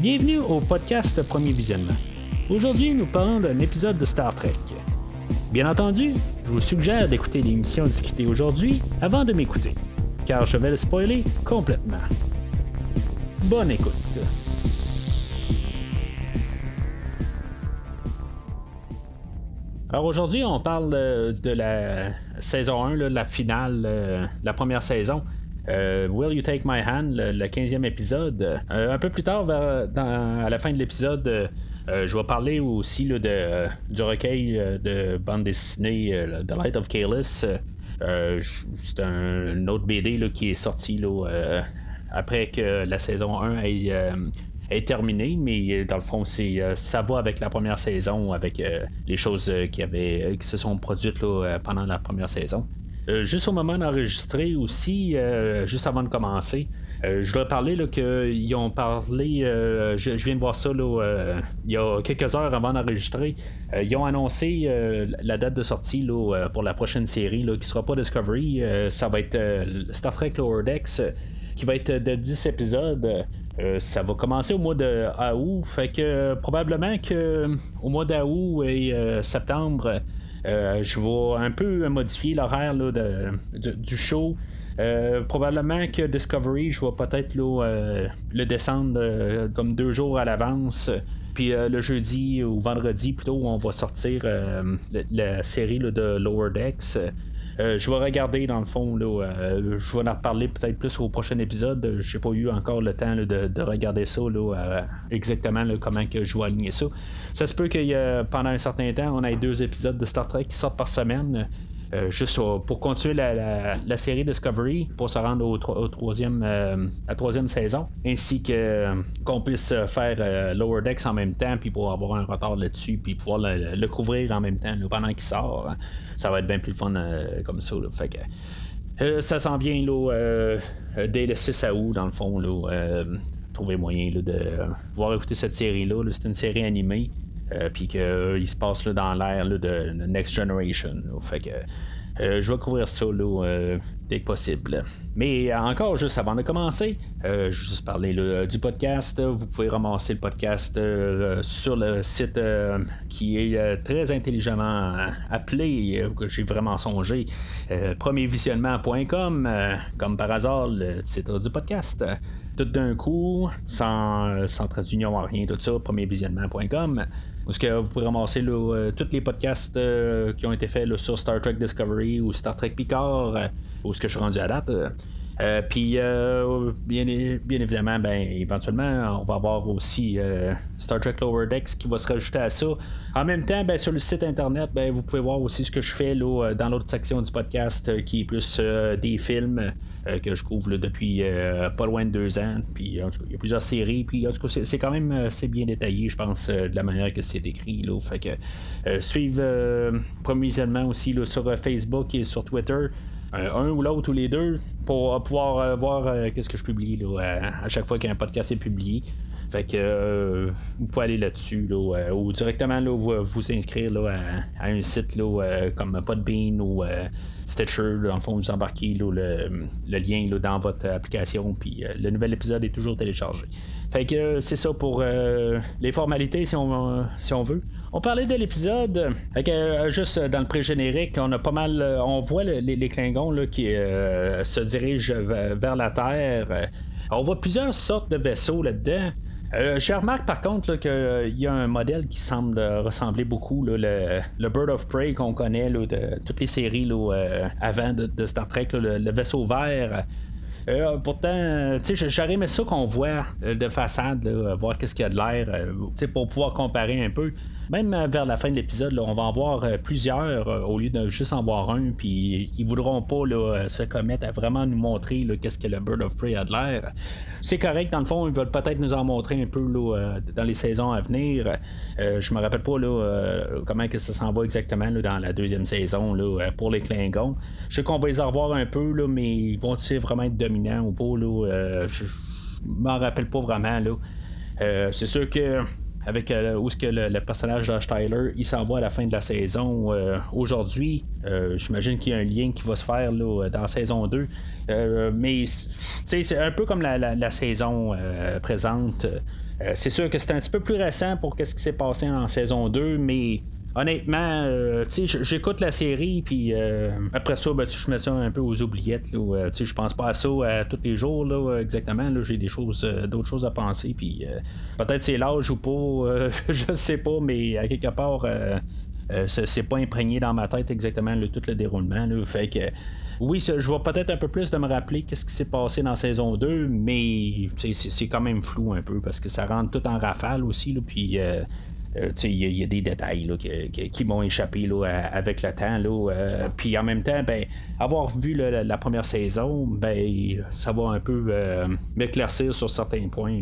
Bienvenue au podcast Premier Visionnement. Aujourd'hui, nous parlons d'un épisode de Star Trek. Bien entendu, je vous suggère d'écouter l'émission discutée aujourd'hui avant de m'écouter, car je vais le spoiler complètement. Bonne écoute. Alors aujourd'hui, on parle de, la saison 1, la finale, euh, la première saison. Euh, Will You Take My Hand, le, 15e épisode. Euh, un peu plus tard, à la fin de l'épisode, je vais parler aussi de, du recueil de bande dessinée The Light of Kalis. c'est un, autre BD qui est sorti après que la saison 1 ait est terminé, mais dans le fond, c'est euh, ça va avec la première saison, avec euh, les choses euh, qui, avaient, qui se sont produites pendant la première saison. Juste au moment d'enregistrer aussi, juste avant de commencer, je dois parler qu'ils ont parlé, je, viens de voir ça là, il y a quelques heures avant d'enregistrer, ils ont annoncé la date de sortie là, pour la prochaine série là, qui sera pas Discovery, ça va être Star Trek Lower Decks qui va être de 10 épisodes. Euh, ça va commencer au mois de août. Fait que euh, probablement que euh, au mois d'août et septembre, je vais un peu modifier l'horaire du show. probablement que Discovery, je vais peut-être le descendre comme deux jours à l'avance. Puis le jeudi ou vendredi plutôt, on va sortir la, série de Lower Decks. Euh, je vais regarder dans le fond. Là, euh, je vais en reparler peut-être plus au prochain épisode. J'ai pas eu encore le temps de, regarder ça euh, exactement comment je vais aligner ça. Ça se peut que pendant un certain temps, on ait deux épisodes de Star Trek qui sortent par semaine. Euh, juste pour continuer la, série Discovery pour se rendre au, troisième, euh, troisième saison, ainsi que euh, qu'on puisse faire Lower Decks en même temps, puis pour avoir un retard là-dessus, puis pouvoir le, couvrir en même temps pendant qu'il sort. Ça va être bien plus fun comme ça. Ça s'en vient là, dès le 6 août, dans le fond. Là, trouver moyen de pouvoir écouter cette série-là. c'est une série animée. Euh, puis qu'il euh, se passe là, dans l'ère de, Next Generation. que euh, je vais couvrir ça dès que possible. Mais encore, juste avant de commencer, je vais juste parler du podcast. Vous pouvez ramasser le podcast sur le site qui est très intelligemment appelé, que j'ai vraiment songé, premiervisionnement.com, comme par hasard, le titre du podcast tout d'un coup, sans, sans traduction, rien, tout ça, premiervisionnement.com. Où que vous pouvez ramasser euh, tous les podcasts euh, qui ont été faits sur Star Trek Discovery ou Star Trek Picard, euh, ce que je suis rendu à date. puis, bien, bien, évidemment, ben, éventuellement, on va avoir aussi Star Trek Lower Decks qui va se rajouter à ça. En même temps, ben, sur le site internet, ben, vous pouvez voir aussi ce que je fais là, dans l'autre section du podcast qui est plus des films. Euh, que je couvre depuis euh, pas loin de deux ans. Puis il y a plusieurs séries. Puis en tout cas, c'est quand même assez bien détaillé, je pense, euh, de la manière que c'est écrit. Là. Fait que suivre provisionnement aussi là, sur Facebook et sur Twitter. Un ou l'autre ou les deux pour pouvoir voir qu'est-ce que je publie là, à, chaque fois qu'un podcast est publié. Fait que vous pouvez aller là-dessus ou directement là, vous, vous inscrire là, à, un site là, comme Podbean ou Stitcher, dans le fond, vous embarquez le, lien dans votre application, puis euh, le nouvel épisode est toujours téléchargé. Fait que euh, c'est ça pour euh, les formalités, si on, si on veut. On parlait de l'épisode, juste dans le pré-générique, on a pas mal. on voit les, Klingons qui se dirigent vers la Terre. on voit plusieurs sortes de vaisseaux là-dedans. Euh, je remarque par contre qu'il euh, y a un modèle qui semble ressembler beaucoup, le, Bird of Prey qu'on connaît de toutes les séries euh, avant de, Star Trek, le, vaisseau vert. Pourtant, j'aurais aimé ça qu'on voit de façade, voir qu'est-ce qu'il y a de l'air, pour pouvoir comparer un peu. Même euh, vers la fin de l'épisode, on va en voir euh, plusieurs euh, au lieu de juste en voir un. Puis ils voudront pas se commettre à vraiment nous montrer qu'est-ce que le Bird of Prey a de l'air. C'est correct, dans le fond, ils veulent peut-être nous en montrer un peu dans les saisons à venir. je me rappelle pas comment que ça s'en va exactement dans la deuxième saison pour les Klingons. Je sais qu'on va les en revoir un peu, mais ils vont-ils vraiment être ou pas? je m'en rappelle pas vraiment. c'est sûr que avec où ce que le, personnage d'Ash Tyler il s'en va à la fin de la saison aujourd'hui. J'imagine qu'il y a un lien qui va se faire là, dans saison 2. mais c'est un peu comme la, saison présente. c'est sûr que c'est un petit peu plus récent pour ce qui s'est passé en saison 2, mais Honnêtement, euh, j'écoute la série, puis euh, après ça, ben, je mets ça un peu aux oubliettes. Là, euh, je pense pas à ça tous les jours, là, exactement. Là, j'ai des choses, d'autres choses à penser, puis peut-être c'est l'âge ou pas, je sais pas, mais à quelque part, c'est pas imprégné dans ma tête exactement tout le déroulement. Fait que. Oui, je vois peut-être un peu plus de me rappeler qu'est-ce qui s'est passé dans saison 2, mais c'est quand même flou un peu parce que ça rentre tout en rafale aussi. Là, puis euh, il y, a des détails qui, m'ont échappé avec le temps. Euh, puis en même temps, ben, avoir vu la, première saison, ben, ça va un peu euh, m'éclaircir sur certains points.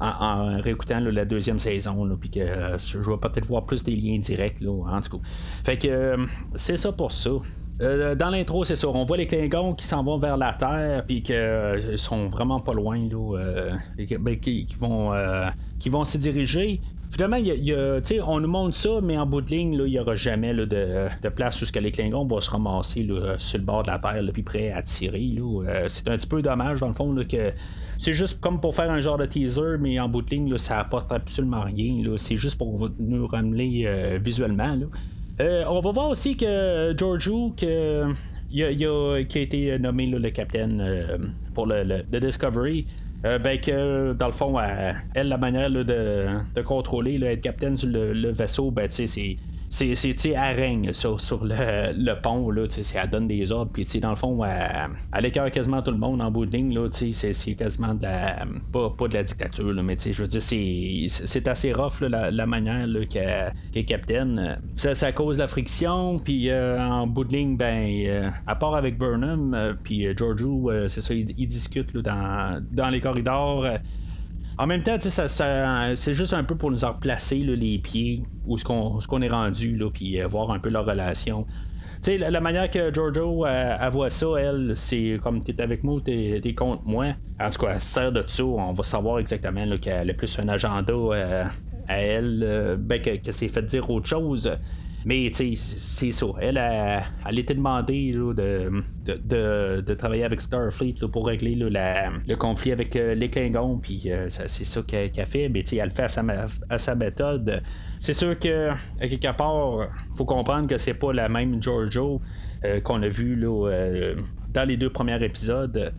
en, réécoutant la deuxième saison, puis je vais peut-être voir plus des liens directs, en tout cas. Fait que c'est ça pour ça. Dans l'intro, c'est ça. On voit les Klingons qui s'en vont vers la Terre, puis qu'ils sont vraiment pas loin, là, ben, qui, vont, qui vont s'y diriger. Finalement, on nous montre ça, mais en bout de ligne, il n'y aura jamais de, place où que les Klingons vont se ramasser sur le bord de la terre, puis prêts à tirer. Euh, c'est un petit peu dommage, dans le fond, que c'est juste comme pour faire un genre de teaser, mais en bout de ligne, ça apporte absolument rien. C'est juste pour nous ramener euh, visuellement. Euh, on va voir aussi que Georgiou, que, qui a été nommé le capitaine pour le Discovery, euh, ben que dans le fond, elle, la manière de, contrôler, là, être capitaine sur le, le vaisseau, ben c'est c'est, c'est, règne sur, sur le, le, pont, là, elle donne des ordres, puis dans le fond, elle, écœure quasiment tout le monde en bout de ligne, c'est, c'est quasiment de la, pas, pas de la dictature, là, mais je veux dire, c'est, c'est assez rough, là, la, manière là, qu'elle, est capitaine. Ça, ça cause la friction, puis euh, en bout de ligne, ben, euh, à part avec Burnham, euh, puis Giorgio, c'est ça, ils, discutent là, dans, dans les corridors. En même temps, c'est juste un peu pour nous replacer les pieds où ce qu'on est rendu, puis euh, voir un peu leur relation. la, manière que Giorgio euh, voit ça, elle, c'est comme t'es avec moi, t'es es contre moi. En tout cas, elle sert de ça, on va savoir exactement qu'elle a plus un agenda euh, à elle, ben, que, s'est fait dire autre chose. Mais c'est ça. Elle, a, elle était demandée de, de, travailler avec Starfleet pour régler le conflit avec euh, les Klingons. Puis euh, c'est ça qu'elle a fait. Mais elle le fait à sa, à sa méthode. C'est sûr que, quelque part, faut comprendre que c'est pas la même Giorgio. Euh, qu'on a vu dans les deux premiers épisodes.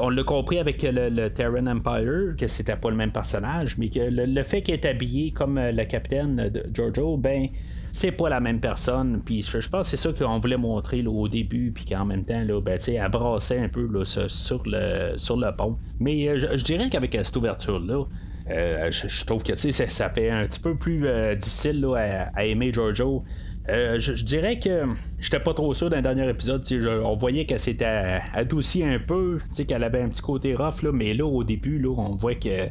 on l'a compris avec le, Terran Empire, que c'était pas le même personnage, mais que le, fait qu'il est habillé comme le capitaine de Giorgio, ben c'est pas la même personne. Puis je, pense que c'est ça qu'on voulait montrer au début, puis qu'en même temps, là, ben, elle brassait un peu sur, le, sur le pont. Mais euh, je, dirais qu'avec cette ouverture-là, euh, je, trouve que ça, ça fait un petit peu plus euh, difficile à, aimer Giorgio. je, dirais que j'étais pas trop sûr dans le dernier épisode. on voyait qu'elle s'était adoucie un peu, qu'elle avait un petit côté rough, là, mais là, au début, là, on voit que.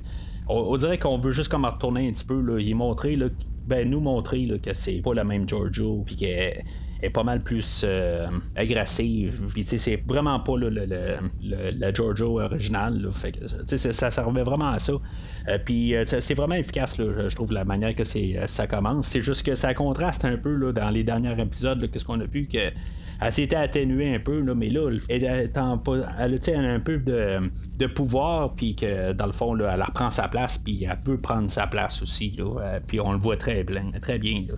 On, dirait qu'on veut juste comme retourner un petit peu, là, y montrer là, ben, nous montrer que c'est pas la même Giorgio, puis qu'elle est pas mal plus euh, agressive. Puis c'est vraiment pas le, la Giorgio originale. fait ça servait vraiment à ça. Euh, puis euh, c'est vraiment efficace, je trouve, la manière que ça commence. C'est juste que ça contraste un peu dans les derniers épisodes, qu'est-ce qu'on a vu que elle s'était atténuée un peu, là, mais là, elle, a un peu de, pouvoir, puis que dans le fond, là, elle reprend sa place, puis elle veut prendre sa place aussi, là, euh, puis on le voit très bien. Très bien là.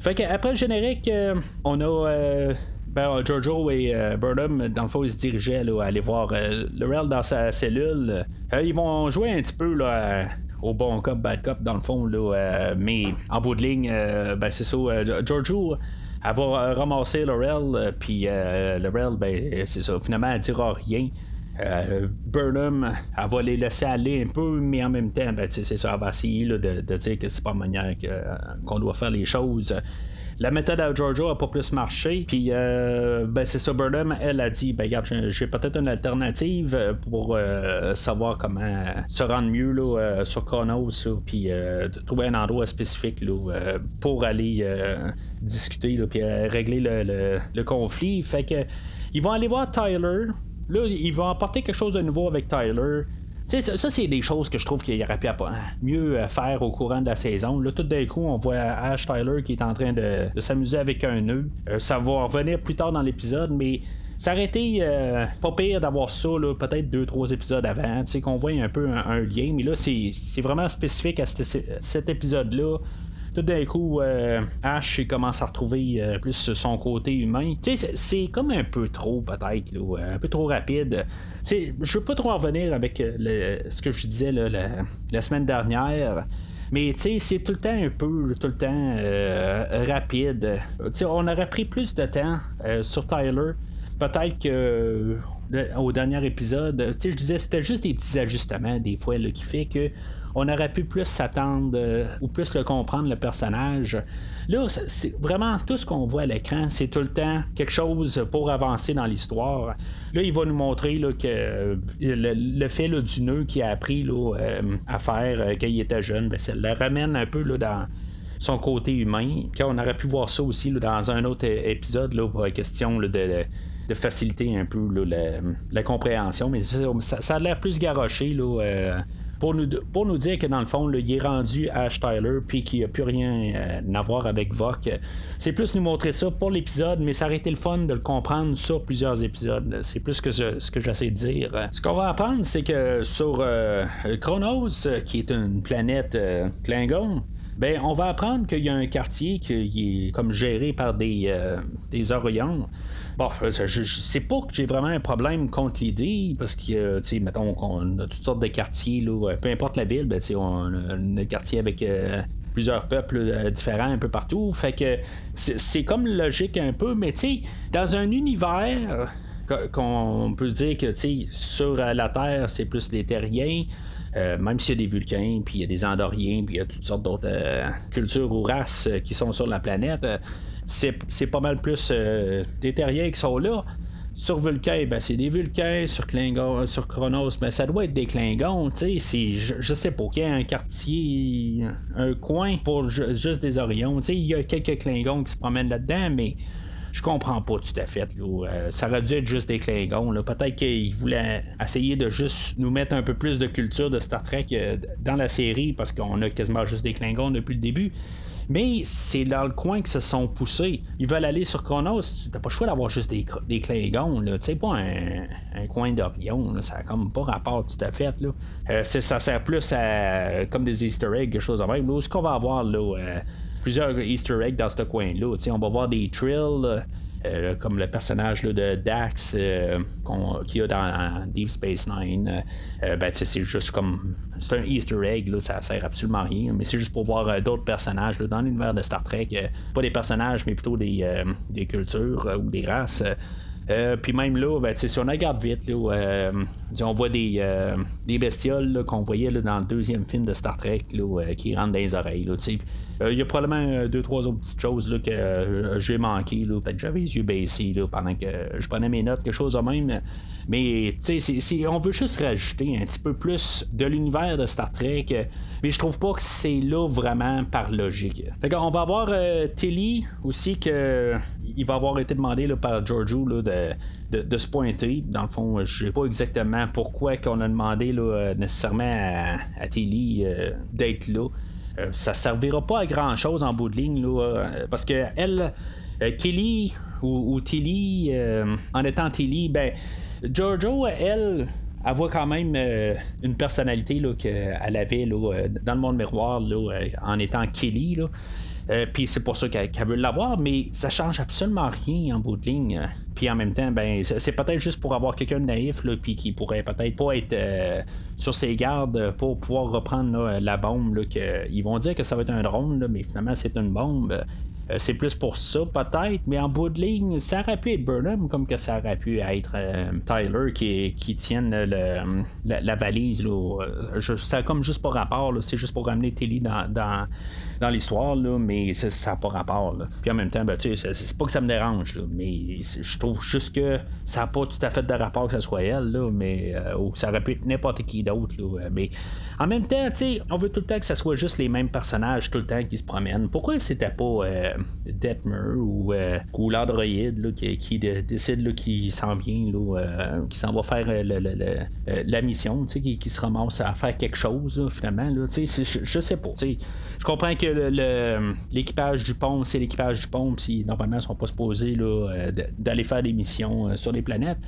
Fait qu'après le générique, euh, on a euh, ben, Giorgio et Burnham, dans le fond, ils se dirigeaient là, à aller voir Laurel dans sa cellule. ils vont jouer un petit peu là, au bon cop, bad cop, dans le fond, là, mais en bout de ligne, ben, c'est ça. Giorgio elle va euh, ramasser Laurel, euh, puis euh, Laurel, ben, c'est ça, finalement, elle dira rien. Burnham, elle va les laisser aller un peu, mais en même temps, ben, c'est ça, elle va essayer de, dire que c'est pas manière qu'on doit faire les choses. La méthode à Giorgio a pas plus marché. Puis, ben, c'est ça, Burnham, elle a dit ben, regarde, j'ai peut-être une alternative pour savoir comment se rendre mieux là, sur Chronos, puis trouver un endroit spécifique là, pour aller discuter puis régler le, conflit. Fait que ils vont aller voir Tyler. Là, ils vont apporter quelque chose de nouveau avec Tyler. ça, c'est des choses que je trouve qu'il aurait pu mieux faire au courant de la saison. Là, tout d'un coup, on voit Ash Tyler qui est en train de, s'amuser avec un nœud. ça va revenir plus tard dans l'épisode, mais ça aurait été euh, pas pire d'avoir ça, peut-être deux, trois épisodes avant, tu sais, qu'on voit un peu un, lien, mais là, c'est vraiment spécifique à cet, épisode-là tout d'un coup, euh, Ash commence à retrouver euh, plus son côté humain. C'est comme un peu trop, peut-être, un peu trop rapide. Je veux pas trop revenir avec ce que je disais la, semaine dernière. Mais c'est tout le temps un peu, tout le temps rapide. sais, on aurait pris plus de temps sur Tyler peut-être que au dernier épisode, je disais c'était juste des petits ajustements des fois qui fait que on aurait pu plus s'attendre euh, ou plus le comprendre le personnage. Là, c'est vraiment tout ce qu'on voit à l'écran, c'est tout le temps quelque chose pour avancer dans l'histoire. Là, il va nous montrer que euh, le, fait du nœud qu'il a appris euh, à faire quand il était jeune, ben, ça le ramène un peu dans son côté humain. On aurait pu voir ça aussi dans un autre épisode, là, pour la question de faciliter un peu la, compréhension. Mais ça, a l'air plus garoché pour, nous, dire que dans le fond, il est rendu Ash Tyler puis qu'il n'y a plus rien euh, à voir avec Vok. C'est plus nous montrer ça pour l'épisode, mais ça aurait été le fun de le comprendre sur plusieurs épisodes. C'est plus que ce, que j'essaie de dire. Ce qu'on va apprendre, c'est que sur euh, Chronos, qui est une planète Klingon, ben, on va apprendre qu'il y a un quartier qui est comme géré par des, des Orions. Bon, je, sais pas que j'ai vraiment un problème contre l'idée, parce que, tu sais, mettons qu'on a toutes sortes de quartiers, peu importe la ville, ben, on a un quartier avec euh, plusieurs peuples euh, différents un peu partout. Fait que c'est comme logique un peu, mais tu sais, dans un univers qu'on peut dire que, tu sais, sur euh, la Terre, c'est plus les terriens. Même s'il y a des Vulcains, puis il y a des Andoriens, puis il y a toutes sortes d'autres cultures ou races qui sont sur la planète, c'est pas mal plus euh, des terriens qui sont là. Sur Vulcain, ben, c'est des Vulcains. Sur, Klingon, sur Chronos, ben, ça doit être des Klingons. Je, je sais pas, qu'il y a un quartier, un coin pour juste des Orions. Il y a quelques Klingons qui se promènent là-dedans, mais je comprends pas tout à fait. Euh, ça aurait dû être juste des Klingons. Peut-être qu'ils voulaient essayer de juste nous mettre un peu plus de culture de Star Trek euh, dans la série parce qu'on a quasiment juste des Klingons depuis le début. Mais c'est dans le coin que se sont poussés. Ils veulent aller sur Chronos. T'as pas le choix d'avoir juste des, des Klingons. Tu sais, pas un, coin d'Orion. Ça a comme pas rapport tout à fait. Là. Euh, ça sert plus à comme des Easter eggs, quelque chose de même. ce qu'on va avoir là, euh, plusieurs Easter eggs dans ce coin-là. On va voir des trills. Euh, comme le personnage de Dax euh, qu'il y a dans Deep Space Nine. Euh, ben, c'est juste comme. C'est un Easter egg, là, ça sert absolument à rien, mais c'est juste pour voir d'autres personnages dans l'univers de Star Trek. pas des personnages, mais plutôt des, des cultures ou des races. puis même là, ben, si on regarde vite, là, on voit des, des bestioles qu'on voyait dans le deuxième film de Star Trek qui rentrent dans les oreilles. Euh, il y a probablement euh, deux, trois autres petites choses là, que euh, j'ai manqué. Peut-être que j'avais les yeux baissés pendant que je prenais mes notes, quelque chose de même. Mais on veut juste rajouter un petit peu plus de l'univers de Star Trek. Mais je trouve pas que c'est là vraiment par logique. Fait on va avoir Tilly aussi que il va avoir été demandé par Giorgio de, se pointer. Dans le fond, je sais pas exactement pourquoi qu'on a demandé nécessairement à Tilly d'être là. Euh, ça servira pas à grand chose en bout de ligne, euh, parce que elle, euh, Kelly ou, Tilly, en étant Tilly, ben, Giorgio, elle, elle voit quand même une personnalité qu'elle avait dans le monde miroir en étant Kelly. puis c'est pour ça qu'elle, veut l'avoir, mais ça change absolument rien en bout de ligne. Puis en même temps, ben c'est peut-être juste pour avoir quelqu'un de naïf, là, puis qui pourrait peut-être pas être sur ses gardes pour pouvoir reprendre la bombe. Ils vont dire que ça va être un drone, mais finalement c'est une bombe. Euh, c'est plus pour ça, peut-être, mais en bout de ligne, ça aurait pu être Burnham comme que ça aurait pu être euh, Tyler qui, tienne la, valise. Là. Ça comme juste pas rapport, c'est juste pour ramener Tilly dans, dans l'histoire, mais ça n'a pas rapport. Puis en même temps, ben, c'est pas que ça me dérange, mais je trouve juste que ça n'a pas tout à fait de rapport que ce soit elle, là, mais euh, ou ça aurait pu être n'importe qui d'autre. Mais en même temps, on veut tout le temps que ce soit juste les mêmes personnages tout le temps qui se promènent. Pourquoi c'était pas Detmer ou, ou l'androïde qui, qui décide qu'il s'en vient, qui s'en va faire la mission, qui, qui se ramasse à faire quelque chose finalement. je sais pas. Je comprends que l'équipage du pont, c'est l'équipage du pont, si normalement ils sont pas supposés d'aller faire des missions sur les planètes.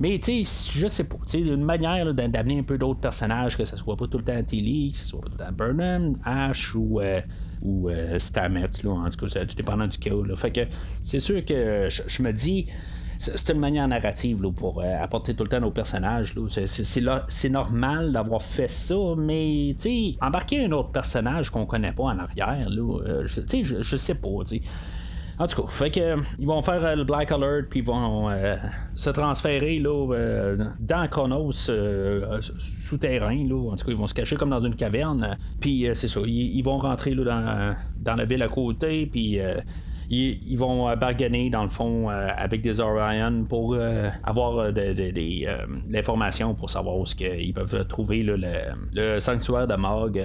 Mais tu sais, je sais pas. Tu une manière d'amener un peu d'autres personnages, que ce soit pas tout le temps Tilly, que ce soit pas tout le temps Burnham, Ash ou. Euh, ou euh, là, en tout cas, tout dépendant du cas. Fait que c'est sûr que je, me dis, c'est une manière narrative là, pour euh, apporter tout le temps nos personnages. C'est normal d'avoir fait ça, mais embarquer un autre personnage qu'on connaît pas en arrière, là, je, je, je, sais pas. En tout cas, fait que euh, ils vont faire euh, le Black Alert puis ils vont euh, se transférer là, dans Chronos souterrain là. En tout cas, ils vont se cacher comme dans une caverne. Puis c'est ça, ils, vont rentrer là, dans, la ville à côté puis ils, vont bargainer dans le fond avec des Orion pour avoir de, l'information pour savoir où ils peuvent trouver le, sanctuaire de Mog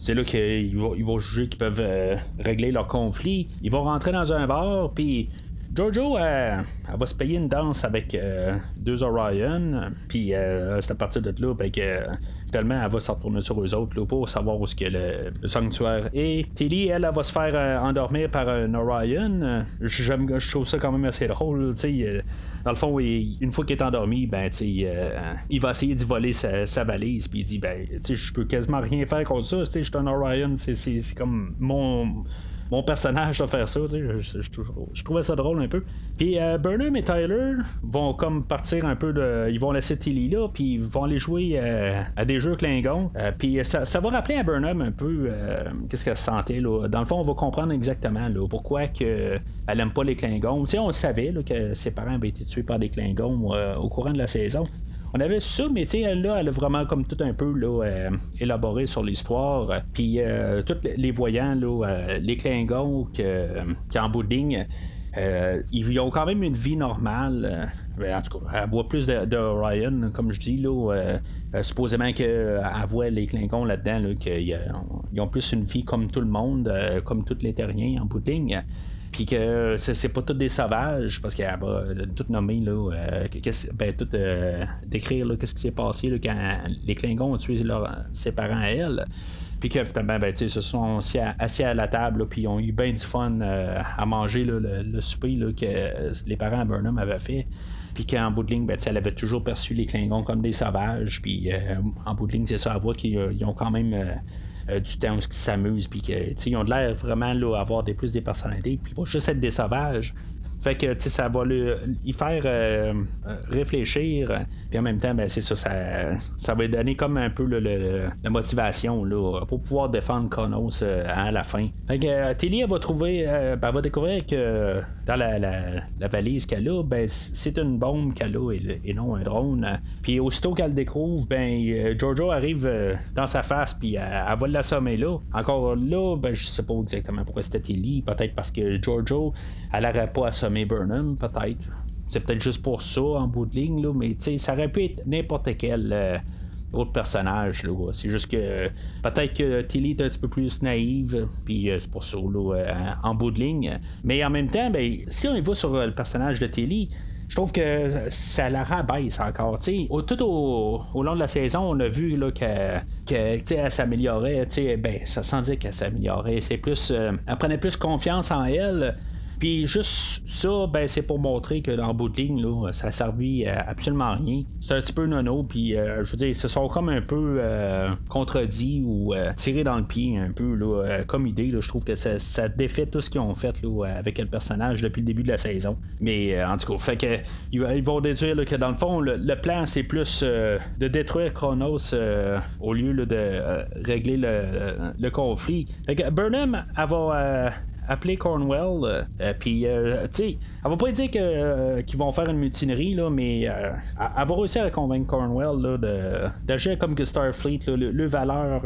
c'est là qu'ils vont, ils vont juger qu'ils peuvent euh, régler leur conflit. Ils vont rentrer dans un bar, puis Jojo, euh, elle va se payer une danse avec euh, deux Orion, puis c'est à partir de là ben, que finalement elle va se retourner sur eux autres pour savoir où est-ce que le, sanctuaire est. Tilly, elle, elle, va se faire endormir par un Orion. Je trouve ça quand même assez drôle, tu sais dans le fond, une fois qu'il est endormi, ben, euh, il va essayer de voler sa, valise, puis il dit, ben, je peux quasiment rien faire contre ça, je suis un Orion, c'est comme mon mon personnage va faire ça. Je, trouvais ça drôle un peu. Puis euh, Burnham et Tyler vont comme partir un peu de. Ils vont laisser Tilly là, puis ils vont aller jouer euh, à des jeux Klingon. Euh, puis ça, va rappeler à Burnham un peu qu'est-ce qu'elle sentait. Là. Dans le fond, on va comprendre exactement pourquoi que elle aime pas les Klingons. sais, on savait que ses parents avaient été tués par des Klingons au courant de la saison. On avait ça, mais tu sais, là, elle a vraiment comme tout un peu là, euh, élaboré sur l'histoire. Puis euh, tous les voyants, là, euh, les Klingons qui, en bout de ils ont quand même une vie normale. Ben, en tout cas, elle voit plus de, Ryan, comme je dis, là, supposément qu'elle voit les Klingons là-dedans, qu'ils ont plus une vie comme tout le monde, comme tous les terriens en bout de ligne puis que c'est pas tous des sauvages, parce qu'elle va tout nommer, là, euh, ben, tout euh, décrire qu'est-ce qui s'est passé là, quand les Klingons ont tué ses parents à elle. Puis que finalement, ben, ils se sont assis à, la table, puis ils ont eu bien du fun euh, à manger le, souper que les parents à Burnham avaient fait. Puis qu'en bout de ligne, ben, elle avait toujours perçu les Klingons comme des sauvages. Puis en bout de ligne, c'est ça à voir qu'ils ont quand même euh, du temps où ils s'amusent, puis qu'ils ont de l'air vraiment là, avoir des, plus des personnalités, puis pas juste être des sauvages. Fait que ça va lui, faire euh, réfléchir. Puis en même temps, ben, c'est ça, ça, va lui donner comme un peu la motivation là, pour pouvoir défendre Konos euh, à la fin. Fait que euh, Tilly, elle va trouver, ben, va découvrir que dans la, valise qu'elle a, ben, c'est une bombe qu'elle a et, non un drone. Puis aussitôt qu'elle découvre, ben, Giorgio arrive dans sa face, puis elle, va l'assommer là. Encore là, ben, je sais pas exactement pourquoi c'était Tilly. Peut-être parce que Giorgio, elle n'aurait pas assommé Burnham, peut-être. C'est peut-être juste pour ça en bout de ligne, là, mais ça aurait pu être n'importe quel euh, autre personnage. C'est juste que peut-être que Tilly est un petit peu plus naïve, puis euh, c'est pour ça euh, en bout de ligne. Mais en même temps, ben, si on y va sur le personnage de Tilly, je trouve que ça la rabaisse encore. tout au, long de la saison, on a vu qu'elle que, s'améliorait. Ben, ça sans dire qu'elle s'améliorait. C'est plus. elle prenait plus confiance en elle. Puis juste ça, ben, c'est pour montrer que dans bout de ligne, là, ça a servi à absolument rien. C'est un petit peu nono, puis euh, je veux dire, ils se sont comme un peu euh, contredits ou euh, tirés dans le pied un peu, là, comme idée. je trouve que ça, défait tout ce qu'ils ont fait là, avec le personnage depuis le début de la saison. Mais en tout cas, fait que ils vont déduire que dans le fond, le, plan c'est plus de détruire Chronos au lieu de régler le, conflit. Fait que Burnham, elle va appeler Cornwell. Euh, euh, puis, euh, tu sais, elle va pas dire qu'ils vont faire une mutinerie, là, mais elle, va réussir à convaincre Cornwell là, d'agir comme que Starfleet, le, valeur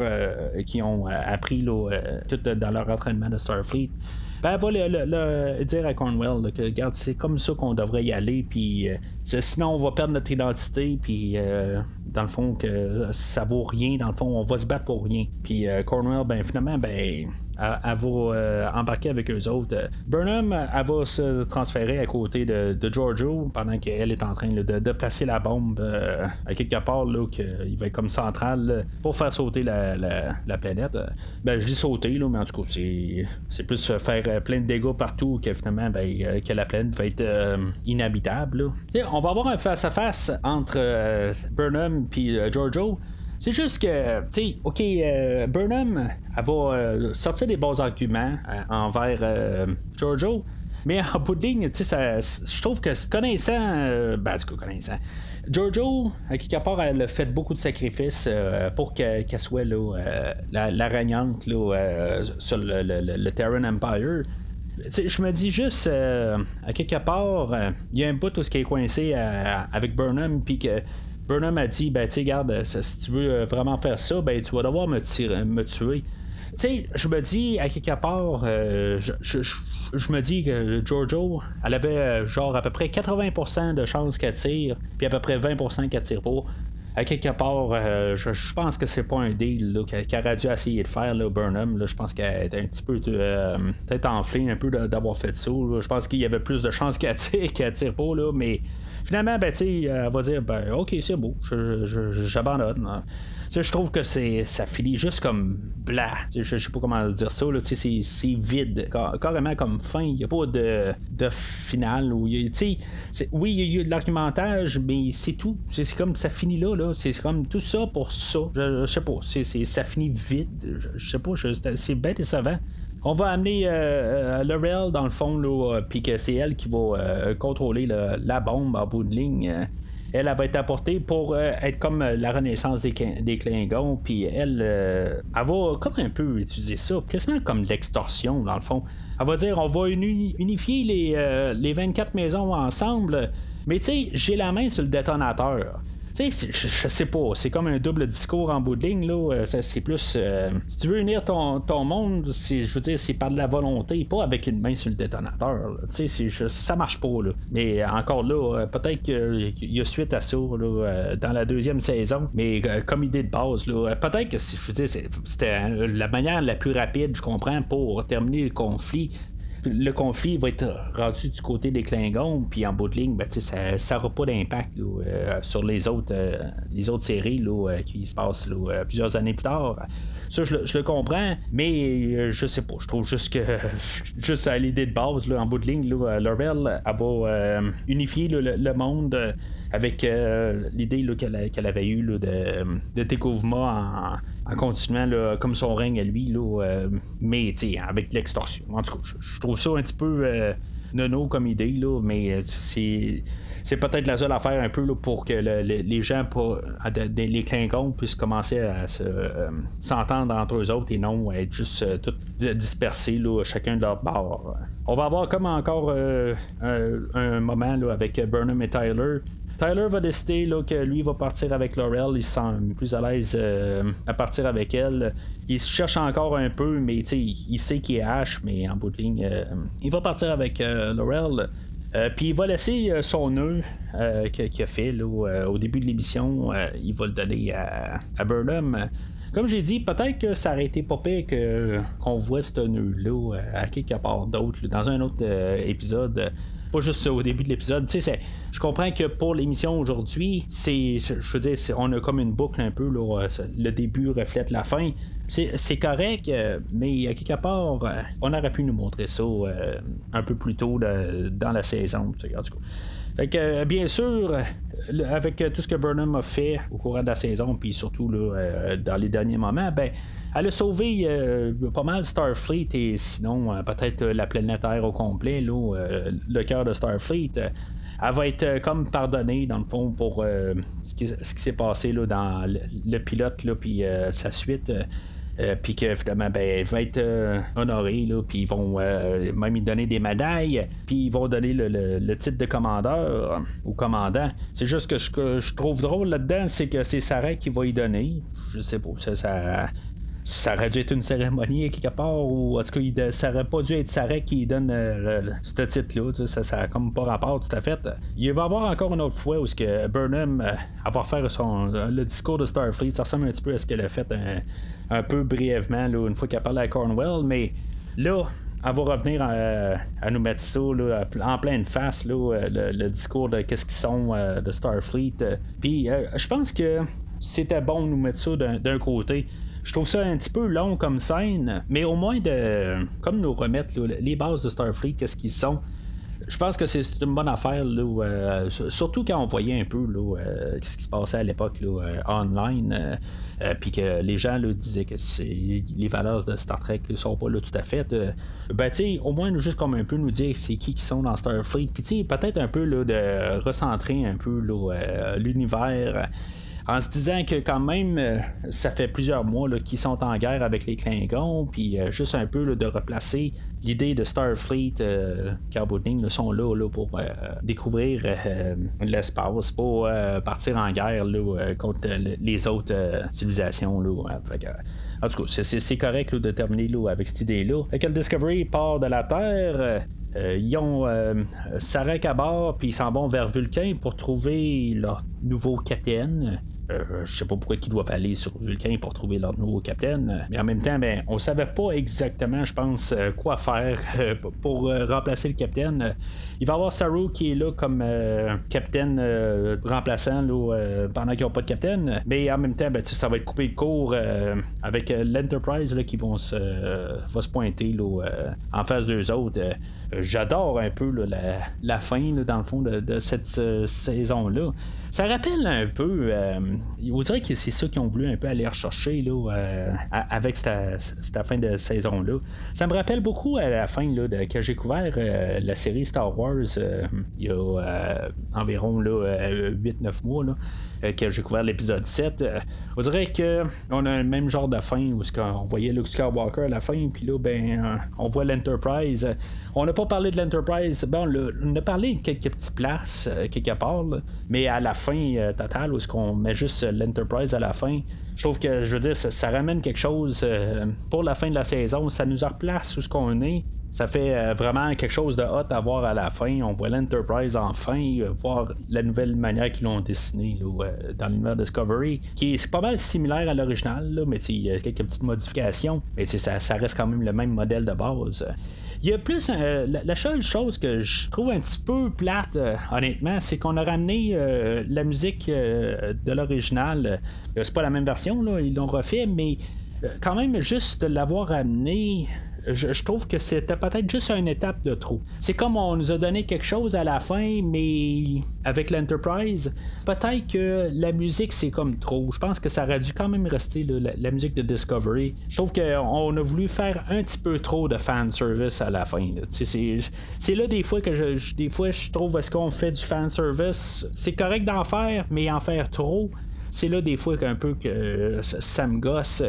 qu'ils ont appris là, tout dans leur entraînement de Starfleet. ben, elle va le, dire à Cornwell que, regarde, c'est comme ça qu'on devrait y aller, puis euh, sinon on va perdre notre identité, puis euh, dans le fond, que ça vaut rien, dans le fond, on va se battre pour rien. Puis Cornwell, ben finalement, ben elle, va euh, embarquer avec eux autres. Burnham, elle va se transférer à côté de, Giorgio pendant qu'elle est en train de, placer la bombe euh, à quelque part, là, qu'il va être comme central pour faire sauter la, planète. Ben, je dis sauter, là, mais en tout cas, c'est, plus faire plein de dégâts partout que finalement, ben, que la planète va être euh, inhabitable. On va avoir un face-à-face entre Burnham et Giorgio. C'est juste que, tu sais, OK, euh, Burnham, elle va euh, sortir des bons arguments euh, envers Giorgio, mais en bout de ligne, tu sais, je trouve que connaissant, ben, du coup, connaissant, Giorgio, à quelque part, elle a fait beaucoup de sacrifices pour qu'elle soit là, la, la régnante sur le, le, Terran Empire. je me dis juste, à quelque part, il y a un bout où ce qui est coincé avec Burnham, puis que Burnham a dit ben tu garde, si tu veux euh, vraiment faire ça, ben tu vas devoir me, tirer, me tuer. Tu sais, je me dis, à quelque part, euh, je, me dis que Giorgio, elle avait euh, genre à peu près 80% de chances qu'elle tire, puis à peu près 20% qu'elle tire pas. À quelque part, je, pense que c'est pas un deal qu'elle aurait dû essayer de faire, là, Burnham. Là, je pense qu'elle était un petit peu peut-être enflée un peu d'avoir fait ça. Je pense qu'il y avait plus de chances qu'elle tire qu'elle tire pas, là, mais Finalement, ben, elle va dire ben, Ok, c'est beau, j'abandonne. Hein. Je trouve que c'est ça finit juste comme blah. Je, je sais pas comment dire ça. C'est vide, carrément comme fin. Il n'y a pas de, de finale. Où oui, il y a eu de l'argumentage, mais c'est tout. C'est comme ça finit là. là. C'est comme tout ça pour ça. Je, sais pas. ça finit vide. Je, sais pas. C'est bête et savant on va amener euh, euh Laurel dans le fond, euh, puis que c'est elle qui va euh, contrôler la bombe en bout de ligne. Elle, va être apportée pour être comme la renaissance des, des Klingons, puis elle, elle va comme un peu utiliser ça, quasiment comme l'extorsion dans le fond. Elle va dire on va unifier les, les 24 maisons ensemble, mais tu sais, j'ai la main sur le détonateur. Tu sais, je, sais pas, c'est comme un double discours en bout de ligne, là. Euh, c'est plus. Euh, si tu veux unir ton, ton monde, je veux dire, c'est par de la volonté, pas avec une main sur le détonateur. Tu sais, ça marche pas, là. Mais encore là, euh, peut-être qu'il y a suite à ça, là, dans la deuxième saison. Mais comme idée de base, là, peut-être que, je veux dire, c'était la manière la plus rapide, je comprends, pour terminer le conflit le conflit va être rendu du côté des Klingons, puis en bout de ligne, ben, ça n'aura pas d'impact euh, sur les autres, euh, les autres séries euh, qui se passent plusieurs années plus tard. Ça, je, le comprends, mais je sais pas. Je trouve juste que, juste à l'idée de base, en bout de ligne, Laurel, elle va unifier le, monde avec l'idée qu'elle avait eue de, de découvrir en, continuant comme son règne à lui, là, mais avec l'extorsion. En tout cas, je, trouve ça un petit peu euh, nono comme idée, là, mais euh, c'est peut-être la seule affaire un peu là, pour que les gens, pour, les Klingons, puissent commencer à euh, s'entendre entre eux autres et non être juste dispersés, là, chacun de leur bord. On va avoir comme encore un, moment là, avec Burnham et Tyler Tyler va décider là, que lui va partir avec Laurel. Il se sent plus à l'aise euh, à partir avec elle. Il se cherche encore un peu, mais il sait qu'il est H, mais en bout de ligne, euh, il va partir avec euh, Laurel. puis il va laisser son nœud qu'il a fait au début de l'émission. il va le donner à, Burnham. Comme j'ai dit, peut-être que ça aurait été pas qu'on voit ce nœud-là à quelque part d'autre, dans un autre épisode pas juste au début de l'épisode. Tu sais, je comprends que pour l'émission aujourd'hui, c'est, je veux dire, on a comme une boucle un peu, là, le début reflète la fin. C'est correct, euh, mais à quelque part, euh, on aurait pu nous montrer ça euh, un peu plus tôt dans la saison. En tout. Fait que, bien sûr, avec tout ce que Burnham a fait au courant de la saison, puis surtout là, dans les derniers moments, ben, elle a sauvé euh, pas mal Starfleet et sinon euh, peut-être euh, la planète Terre au complet, là, le cœur de Starfleet. elle va être comme pardonnée dans le fond pour ce qui, s'est passé là, dans le, pilote puis sa suite. Puis que finalement ben, elle va être honorée puis ils vont même lui donner des médailles puis ils vont donner le, titre de commandeur au commandant. C'est juste que ce que je trouve drôle là-dedans c'est que c'est Sarah qui va y donner. Je sais pas ça ça aurait dû être une cérémonie quelque part, ou en tout cas, ça aurait pas dû être Sarek qui donne ce titre-là. Ça, ça a comme pas rapport tout à fait. Il va y avoir encore une autre fois où ce que Burnham va faire son, le discours de Starfleet. Ça ressemble un petit peu à ce qu'elle a fait un, peu brièvement là, une fois qu'elle parlé à Cornwell, mais là, elle va revenir à, nous mettre ça en pleine face, là, le, discours de qu'est-ce qu'ils sont de Starfleet. Puis je pense que c'était bon de nous mettre ça d'un côté. Je trouve ça un petit peu long comme scène, mais au moins de comme nous remettre les bases de Starfleet, qu'est-ce qu'ils sont. Je pense que c'est une bonne affaire, euh, surtout quand on voyait un peu euh, ce qui se passait à l'époque euh, online, puis que les gens disaient que les valeurs de Star Trek ne sont pas là tout à fait. ben, tu au moins, juste comme un peu nous dire c'est qui qui sont dans Starfleet, puis peut-être un peu de recentrer un peu l'univers en se disant que quand même, euh, ça fait plusieurs mois qu'ils sont en guerre avec les Klingons, puis euh, juste un peu de replacer l'idée de Starfleet, euh, Carboding sont là, pour découvrir l'espace, pour partir en guerre contre les autres civilisations. en tout cas, c'est correct de terminer avec cette idée-là. Quand Discovery part de la Terre, ils ont Sarek à bord, puis ils s'en vont vers Vulcain pour trouver leur nouveau capitaine. Euh, je sais pas pourquoi ils doivent aller sur Vulcain pour trouver leur nouveau capitaine. Mais en même temps, ben, on savait pas exactement, je pense, euh, quoi faire euh, pour remplacer le capitaine. Il va y avoir Saru qui est là comme capitaine remplaçant là, pendant qu'ils n'ont pas de capitaine. Mais en même temps, ben, ça va être coupé de court avec l'Enterprise qui vont se, va se pointer là, en face d'eux autres. J'adore un peu la, fin, dans le fond, de, cette saison-là. Ça rappelle un peu, euh, on dirait que c'est ça qu'ils ont voulu un peu aller rechercher là, euh, avec cette, fin de saison-là. Ça me rappelle beaucoup à la fin là, de, que j'ai couvert euh, la série Star Wars il y a environ 8-9 mois. Là. Euh, que j'ai couvert l'épisode 7. Euh, on dirait que on a le même genre de fin où on voyait Luke Skywalker à la fin, puis là, ben, euh, on voit l'Enterprise. On n'a pas parlé de l'Enterprise. Bon, on a parlé de quelques petites places, quelque part, mais à la fin totale, où est-ce qu'on met juste l'Enterprise à la fin, je trouve que, je veux dire, ça, ramène quelque chose pour la fin de la saison. Ça nous replace où ce qu'on est. Ça fait euh, vraiment quelque chose de hot à voir à la fin. On voit l'Enterprise enfin, euh, voir la nouvelle manière qu'ils l'ont dessiné euh, dans l'univers Discovery, qui est pas mal similaire à l'original, mais il y a quelques petites modifications, mais ça, ça reste quand même le même modèle de base. Il y a plus. la, seule chose que je trouve un petit peu plate, honnêtement, c'est qu'on a ramené la musique de l'original. c'est pas la même version, là, ils l'ont refait, mais quand même, juste de l'avoir ramené, je, trouve que c'était peut-être juste une étape de trop. C'est comme on nous a donné quelque chose à la fin, mais avec l'Enterprise, peut-être que la musique c'est comme trop. Je pense que ça aurait dû quand même rester la, musique de Discovery. Je trouve qu'on a voulu faire un petit peu trop de fan service à la fin. C'est là des fois que je, des fois je trouve est-ce qu'on fait du fan service, c'est correct d'en faire, mais en faire trop c'est là des fois qu'un peu que ça, me gosse.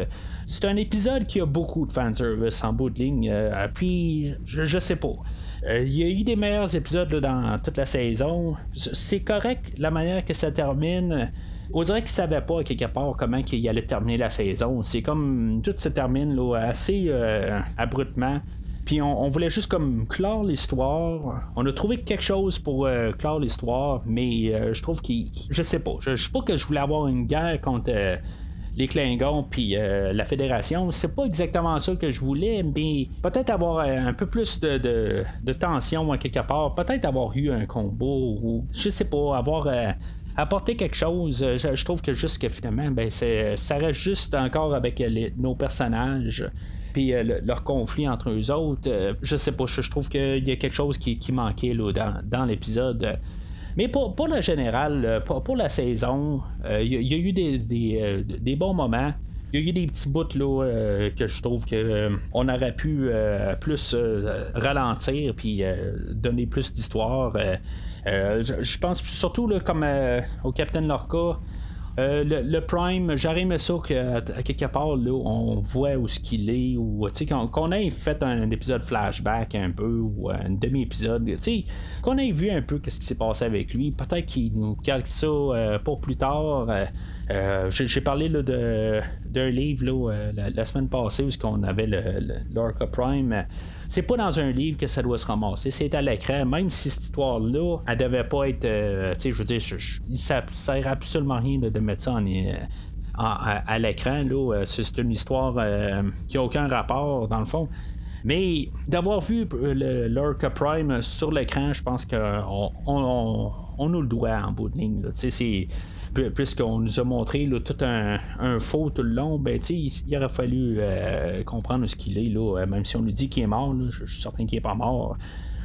C'est un épisode qui a beaucoup de fanservice en bout de ligne. Euh, puis, je, sais pas. Euh, il y a eu des meilleurs épisodes dans toute la saison. C'est correct la manière que ça termine. On dirait qu'ils savaient pas quelque part comment il allait terminer la saison. C'est comme tout se termine assez euh, abruptement. Puis on, voulait juste comme clore l'histoire. On a trouvé quelque chose pour clore l'histoire, mais je trouve qu'il. Je sais pas. Je, sais pas que je voulais avoir une guerre contre. Les Klingons puis la Fédération. C'est pas exactement ça que je voulais, mais peut-être avoir un peu plus de, de, tension à quelque part, peut-être avoir eu un combo ou je sais pas, avoir apporté quelque chose. Je, trouve que juste que finalement, ben, ça reste juste encore avec nos personnages puis euh, leur conflit entre eux autres. Euh, je sais pas, je, trouve qu'il y a quelque chose qui, manquait là, dans, l'épisode. Mais pour, pour le général, euh, pour, la saison, il y, a eu des, bons moments. Il y a eu des petits bouts là, que je trouve que on aurait pu plus ralentir puis donner plus d'histoire. je, pense surtout là, comme au Capitaine Lorca. Euh, le, Prime, j'aurais aimé ça qu'à quelque part, là, on voit où ce qu'il est, ou qu'on ait fait un, épisode flashback un peu, ou un demi-épisode, qu'on ait vu un peu ce qui s'est passé avec lui. Peut-être qu'il nous calque ça euh, pour plus tard. Euh, j'ai parlé d'un livre la, semaine passée où on avait l'Orca Prime. C'est pas dans un livre que ça doit se ramasser, c'est à l'écran, même si cette histoire-là, elle devait pas être. tu sais, je veux dire, ça sert absolument rien de mettre ça en, à, l'écran. C'est une histoire qui n'a aucun rapport, dans le fond. Mais d'avoir vu le l'Orca Prime sur l'écran, je pense qu'on on, nous le doit en bout de ligne. Puisqu'on nous a montré tout un, faux tout le long, ben, il aurait fallu euh, comprendre ce qu'il est, là, même si on nous dit qu'il est mort, je, suis certain qu'il n'est pas mort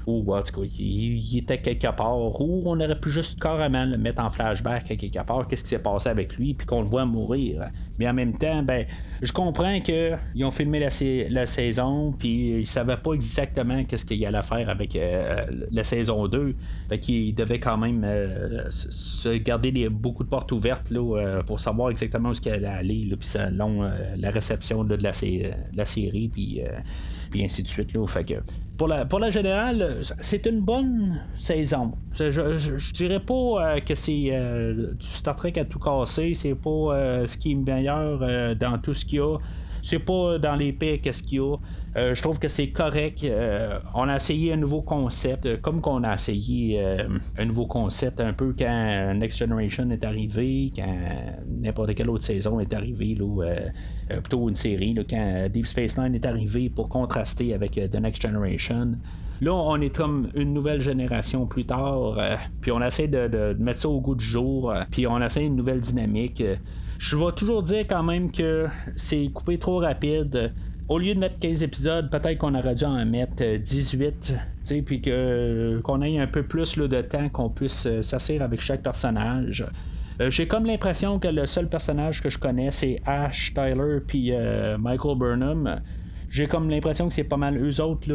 ou en tout cas, il, était quelque part, ou on aurait pu juste carrément le mettre en flashback quelque part, qu'est-ce qui s'est passé avec lui, puis qu'on le voit mourir. Mais en même temps, ben, je comprends qu'ils ont filmé la, saison, puis ils savaient pas exactement qu'est-ce qu'il allait faire avec euh, la saison 2. Fait qu'ils devaient quand même euh, se garder beaucoup de portes ouvertes là, euh, pour savoir exactement où ce qu'il allait aller, puis selon la réception de, la, la, série, puis puis ainsi de suite. Là. Fait que pour la, pour la générale, c'est une bonne saison. Je, je, dirais pas euh, que c'est euh, du Star Trek à tout casser, c'est pas euh, ce qui est meilleur dans tout ce qu'il y a. C'est pas dans les qu'est-ce qu'il y a. Euh, je trouve que c'est correct. Euh, on a essayé un nouveau concept, euh, comme qu'on a essayé un nouveau concept un peu quand Next Generation est arrivé, quand n'importe quelle autre saison est arrivée, plutôt une série, quand Deep Space Nine est arrivé pour contraster avec The Next Generation. Là, on est comme une nouvelle génération plus tard, puis on essaie de, de, mettre ça au goût du jour, puis on essaie une nouvelle dynamique. Je vais toujours dire quand même que c'est coupé trop rapide au lieu de mettre 15 épisodes, peut-être qu'on aurait dû en mettre 18, euh, puis que, qu'on ait un peu plus de temps qu'on puisse euh, s'asseoir avec chaque personnage. Euh, j'ai comme l'impression que le seul personnage que je connais, c'est Ash, Tyler, puis Michael Burnham. J'ai comme l'impression que c'est pas mal eux autres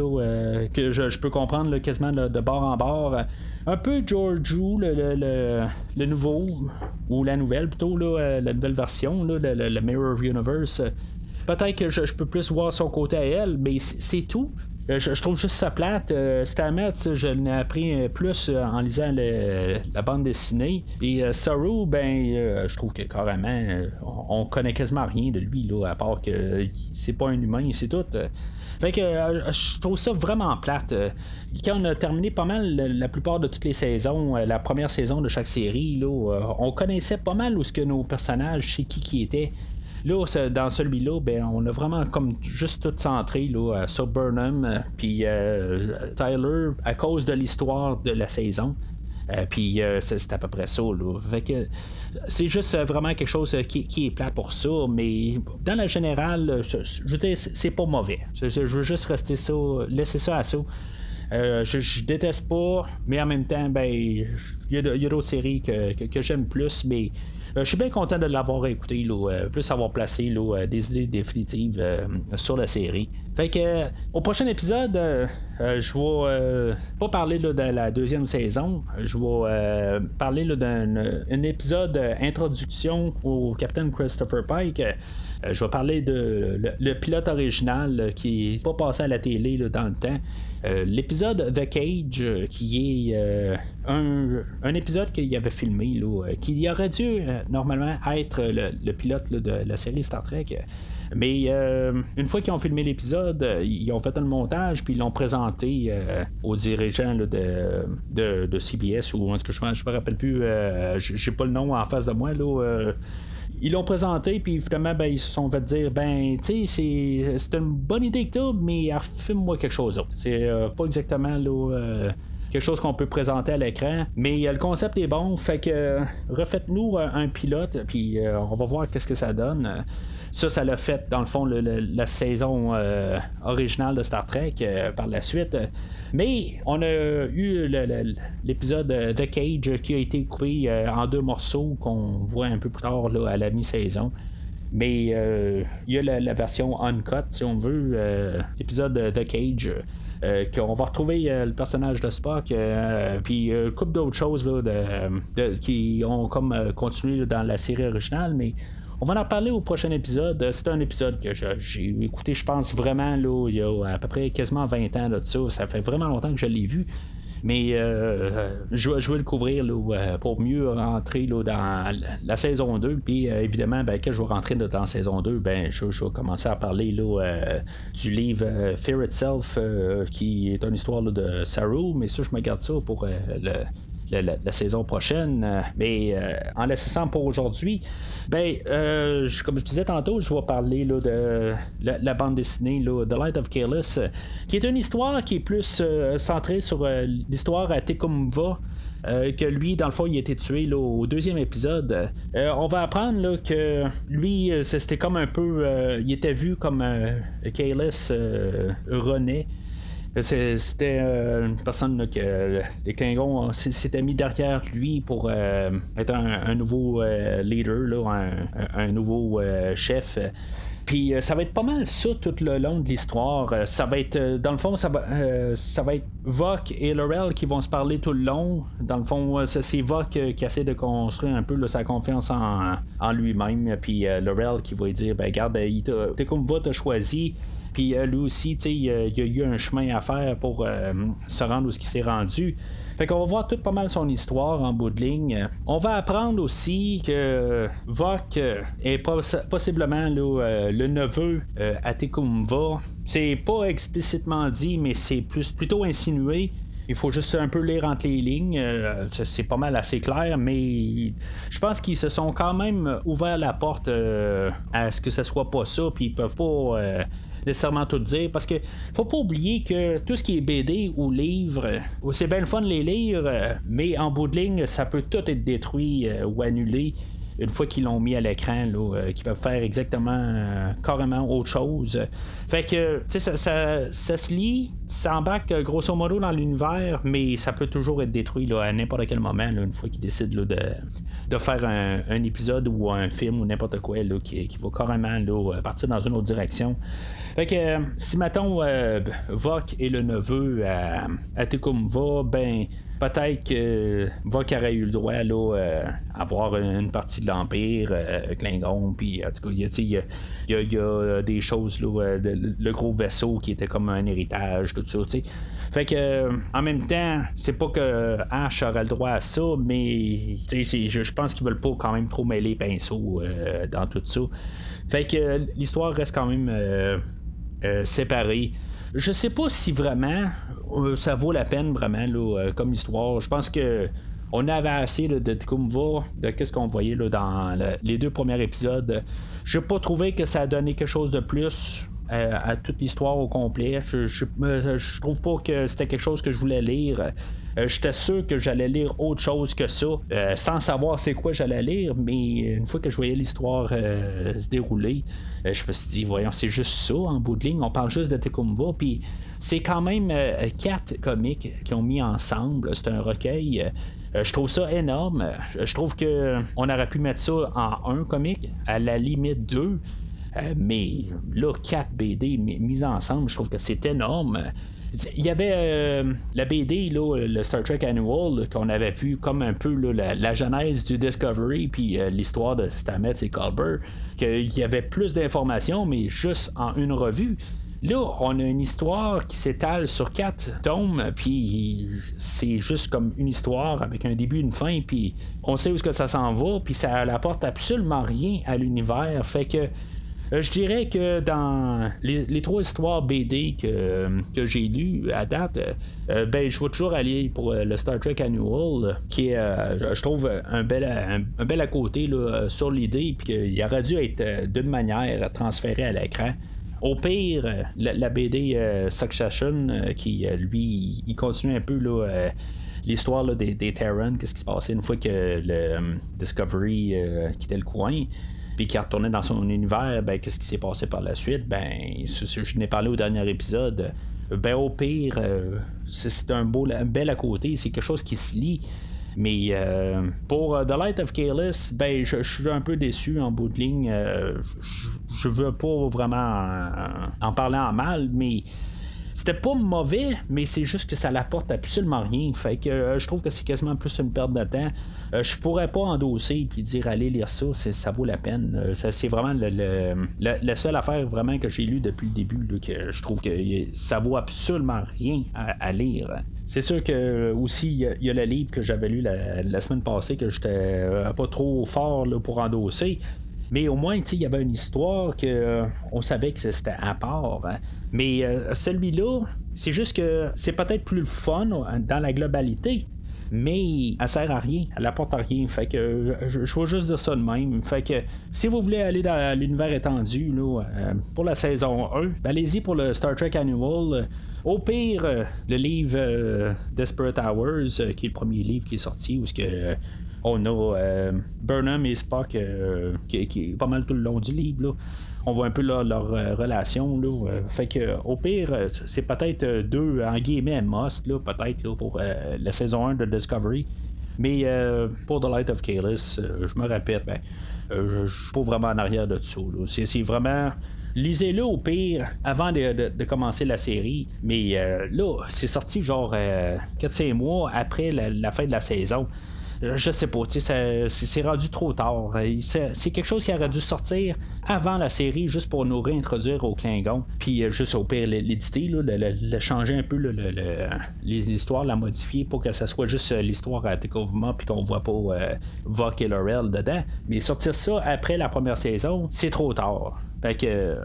que je, peux comprendre quasiment de bord en bord. Un peu George le, le, nouveau, ou la nouvelle plutôt, la nouvelle version, le, le, Mirror Universe. Peut-être que je, peux plus voir son côté à elle, mais c'est tout. Euh, je, trouve juste ça plate. Euh, Stammet, je l'ai appris euh, plus en lisant la bande dessinée. Et Saru, ben, je trouve que carrément, on, connaît quasiment rien de lui, là, à part que c'est pas un humain, c'est tout. Fait que je trouve ça vraiment plate. Quand on a terminé pas mal la, plupart de toutes les saisons, la première saison de chaque série, là, on connaissait pas mal où ce que nos personnages, c'est qui qui était. Là, dans celui-là, ben, on a vraiment comme juste tout centré là, sur Burnham euh, puis euh, Tyler à cause de l'histoire de la saison. Euh, puis c'est à peu près ça. C'est juste vraiment quelque chose qui, est plat pour ça, mais dans la générale, je, veux c'est pas mauvais. Je, veux juste rester ça, laisser ça à ça. je, déteste pas, mais en même temps, ben, il y a, d'autres séries que, que j'aime plus, mais euh, je suis bien content de l'avoir écouté, là, euh, plus avoir placé là, euh, des idées définitives sur la série. Fait que au prochain épisode, je vais pas parler de la deuxième saison, je vais parler d'un épisode introduction au Captain Christopher Pike. je vais parler de le, pilote original qui n'est pas passé à la télé dans le temps. Euh, l'épisode The Cage, euh, qui est euh, un, épisode qu'il avait filmé, qui aurait dû normalement être le, pilote de la série Star Trek. Mais une fois qu'ils ont filmé l'épisode, ils ont fait un montage puis ils l'ont présenté aux dirigeants de, CBS ou en tout cas je ne me rappelle plus, j'ai pas le nom en face de moi là ils l'ont présenté, puis finalement, ben, ils se sont fait dire ben, tu sais, c'est une bonne idée que tu mais filme-moi quelque chose d'autre. C'est euh, pas exactement là. Euh, quelque chose qu'on peut présenter à l'écran. Mais euh, le concept est bon, fait que refaites-nous un pilote, puis on va voir qu'est-ce que ça donne. Ça, ça l'a fait, dans le fond, la saison originale de Star Trek par la suite. Mais on a eu l'épisode The Cage qui a été coupé euh, en deux morceaux qu'on voit un peu plus tard à la mi-saison. Mais euh, il y a la, version uncut, si on veut, euh, l'épisode The Cage. Qu'on va retrouver le personnage de Spock, puis une couple d'autres choses qui ont comme continué dans la série originale, mais on va en parler au prochain épisode. C'est un épisode que j'ai écouté, je pense vraiment, là, il y a à peu près quasiment 20 ans de ça. Ça fait vraiment longtemps que je l'ai vu. Mais je, vais le couvrir pour mieux rentrer dans la, saison 2. Puis évidemment, ben, quand je vais rentrer dans la saison 2, ben, je, vais commencer à parler du livre Fear Itself, qui est une histoire de Saru, mais ça, je me garde ça pour le la, saison prochaine. Euh, mais euh, en laissant pour aujourd'hui, ben, euh, comme je disais tantôt, je vais parler là, de la, bande dessinée là, The Light of Careless, qui est une histoire qui est plus centrée sur l'histoire à Tecumva. que lui, dans le fond, il a été tué au deuxième épisode. on va apprendre là, que lui, c'était comme un peu. il était vu comme Careless René. C'était euh, une personne que les Klingons s'étaient mis derrière lui pour euh, être un, nouveau euh, leader, un, nouveau chef. Puis ça va être pas mal ça tout le long de l'histoire. ça va être, dans le fond, ça va, ça va être Vok et Laurel qui vont se parler tout le long. Dans le fond, c'est Vok qui essaie de construire un peu sa confiance en, lui-même. Puis Laurel qui va dire, ben regarde, t'es comme va te choisi. Puis euh, lui aussi, il, y a eu un chemin à faire pour euh, se rendre où ce qui s'est rendu. Fait qu'on va voir tout pas mal son histoire en bout de ligne. On va apprendre aussi que Vok est possiblement le neveu à Tekumva. C'est pas explicitement dit, mais c'est plus plutôt insinué. Il faut juste un peu lire entre les lignes. c'est pas mal assez clair, mais je pense qu'ils se sont quand même ouvert la porte à ce que ce soit pas ça, puis ils peuvent pas nécessairement tout dire. Parce que faut pas oublier que tout ce qui est BD ou livre, c'est bien le fun de les lire, mais en bout de ligne, ça peut tout être détruit euh, ou annulé une fois qu'ils l'ont mis à l'écran, euh, qu'ils peuvent faire exactement carrément autre chose. Fait que, tu sais, ça, ça, se lit, ça embarque grosso modo dans l'univers, mais ça peut toujours être détruit à n'importe quel moment, une fois qu'ils décident de, faire un, épisode ou un film ou n'importe quoi qui, va carrément partir dans une autre direction. Fait que euh, si mettons euh, Vok est le neveu à, à Tecumva, ben peut-être que Vok aurait eu le droit euh, avoir une partie de l'Empire, Klingon, puis en tout cas, il y, a, des choses, là, le gros vaisseau qui était comme un héritage, tout ça, tu sais. Fait que en même temps, c'est pas que Ash aurait le droit à ça, mais je, pense qu'ils veulent pas quand même trop mêler les pinceaux dans tout ça. Fait que l'histoire reste quand même euh, séparés. Je sais pas si vraiment euh, ça vaut la peine vraiment euh, comme histoire. Je pense que on avait assez de Tkumva, de qu'est-ce qu'on voyait là, dans les deux premiers épisodes. J'ai pas trouvé que ça a donné quelque chose de plus à toute l'histoire au complet. Je, je, trouve pas que c'était quelque chose que je voulais lire. J'étais sûr que j'allais lire autre chose que ça, sans savoir c'est quoi j'allais lire, mais une fois que je voyais l'histoire se dérouler, euh, je me suis dit, voyons, c'est juste ça en bout de ligne. On parle juste de Tecumva. Puis c'est quand même euh, quatre comiques qui ont mis ensemble. C'est un recueil. Euh, je trouve ça énorme. Je trouve que on aurait pu mettre ça en un comique, à la limite deux. mais là, quatre BD mis ensemble, je trouve que c'est énorme. Il y avait euh, la BD, le Star Trek Annual, qu'on avait vu comme un peu la, genèse du Discovery, puis euh, l'histoire de Stamets et Culber, qu'il y avait plus d'informations, mais juste en une revue. Là, on a une histoire qui s'étale sur quatre tomes, puis c'est juste comme une histoire avec un début, une fin, puis on sait où est-ce que ça s'en va, puis ça apporte absolument rien à l'univers. Fait que je dirais que dans les, trois histoires BD que, j'ai lues à date, euh, ben, je vais toujours aller pour euh, le Star Trek Annual, qui est, je trouve, un bel, un, bel à côté là, sur l'idée, puis qu'il aurait dû être d'une manière transféré à l'écran. Au pire, la, BD Succession, qui lui, il continue un peu l'histoire des, des Terran, qu'est-ce qui se passait une fois que le Discovery quittait le coin puis qui retournait dans son univers, ben, qu'est-ce qui s'est passé par la suite? Ben, je n'ai parlé au dernier épisode. Ben, au pire, euh, c'est un, beau, bel à côté, c'est quelque chose qui se lit. Mais euh, pour euh, The Light of Careless, ben, je, suis un peu déçu en bout de ligne. je, veux pas vraiment en, parler en mal, mais c'était pas mauvais, mais c'est juste que ça n'apporte absolument rien. Fait que euh, je trouve que c'est quasiment plus une perte de temps. Euh, je pourrais pas endosser puis dire allez lire ça, ça vaut la peine. Euh, c'est vraiment le, la seule affaire vraiment que j'ai lu depuis le début que je trouve que ça vaut absolument rien à, lire. C'est sûr que aussi il y, a le livre que j'avais lu la, semaine passée que j'étais pas trop fort pour endosser. Mais au moins, il y avait une histoire que euh, on savait que c'était à part. Hein. Mais euh, celui-là, c'est juste que c'est peut-être plus fun dans la globalité. Mais elle sert à rien, elle apporte à rien. Fait que euh, je, je vais juste dire ça de même. Fait que si vous voulez aller dans l'univers étendu pour la saison 1, ben, allez-y pour le Star Trek Annual. Au pire, le livre Desperate Hours, qui est le premier livre qui est sorti, où ce que on a euh, Burnham et Spock euh, qui, est pas mal tout le long du livre. On voit un peu leur, euh, relation. fait que au pire, c'est peut-être deux en guillemets must, peut-être pour la saison 1 de Discovery. Mais pour The Light of Kalis, je me répète, ben, je suis pas vraiment en arrière de ça. C'est vraiment lisez-le au pire avant de, commencer la série. Mais là, c'est sorti genre 4-5 mois après la, fin de la saison je sais pas, c'est rendu trop tard. C'est quelque chose qui aurait dû sortir avant la série, juste pour nous réintroduire au Klingon, puis euh, juste au pire l'éditer, le, changer un peu l'histoire, la modifier pour que ça soit juste euh, l'histoire à découvrement, puis qu'on voit pas euh, Vok et Laurel dedans. Mais sortir ça après la première saison, c'est trop tard. Fait que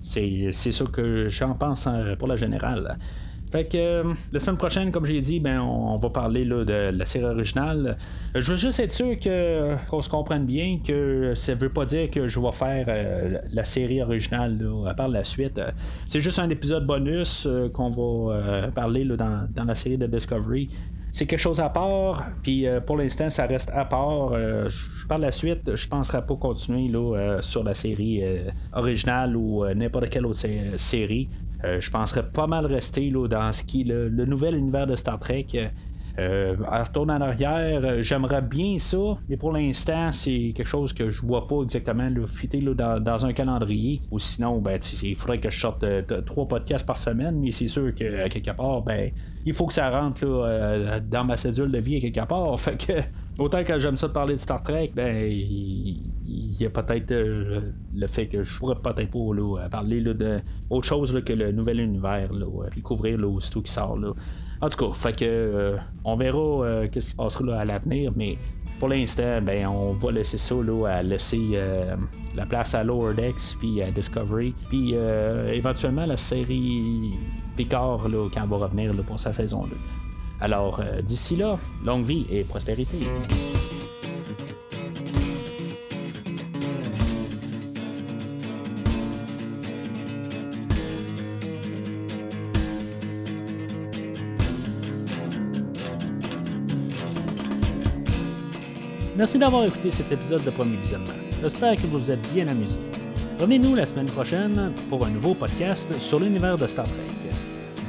c'est ça que j'en pense hein, pour la générale. Fait que euh, la semaine prochaine, comme j'ai dit, ben on, va parler là, de la série originale. Euh, je veux juste être sûr que qu'on se comprenne bien que ça veut pas dire que je vais faire euh, la série originale là, par la suite. C'est juste un épisode bonus qu'on va parler là, dans, dans, la série de Discovery. C'est quelque chose à part, puis pour l'instant ça reste à part. par la suite, je penserai pas continuer là, sur la série originale ou n'importe quelle autre série. Euh, je penserais pas mal rester là, dans ce qui est le, nouvel univers de Star Trek. Euh, retourner en arrière, euh, j'aimerais bien ça, mais pour l'instant, c'est quelque chose que je vois pas exactement le fitter dans, un calendrier. Ou sinon, ben, il faudrait que je sorte trois podcasts par semaine, mais c'est sûr que quelque part, ben, il faut que ça rentre dans ma cédule de vie quelque part. Fait que autant que j'aime ça de parler de Star Trek, ben il y, a peut-être le fait que je pourrais peut-être pas parler de autre chose que le nouvel univers, puis couvrir aussitôt qui sort. En tout cas, fait que euh, on verra euh, qu'est-ce qui se passera à l'avenir, mais pour l'instant, ben, on va laisser ça à laisser euh, la place à Lower Decks puis à Discovery. Puis éventuellement la série Picard là, quand elle va revenir pour sa saison 2. Alors d'ici là, longue vie et prospérité. Merci d'avoir écouté cet épisode de Premier Visionnement. J'espère que vous vous êtes bien amusé. Revenez-nous la semaine prochaine pour un nouveau podcast sur l'univers de Star Trek.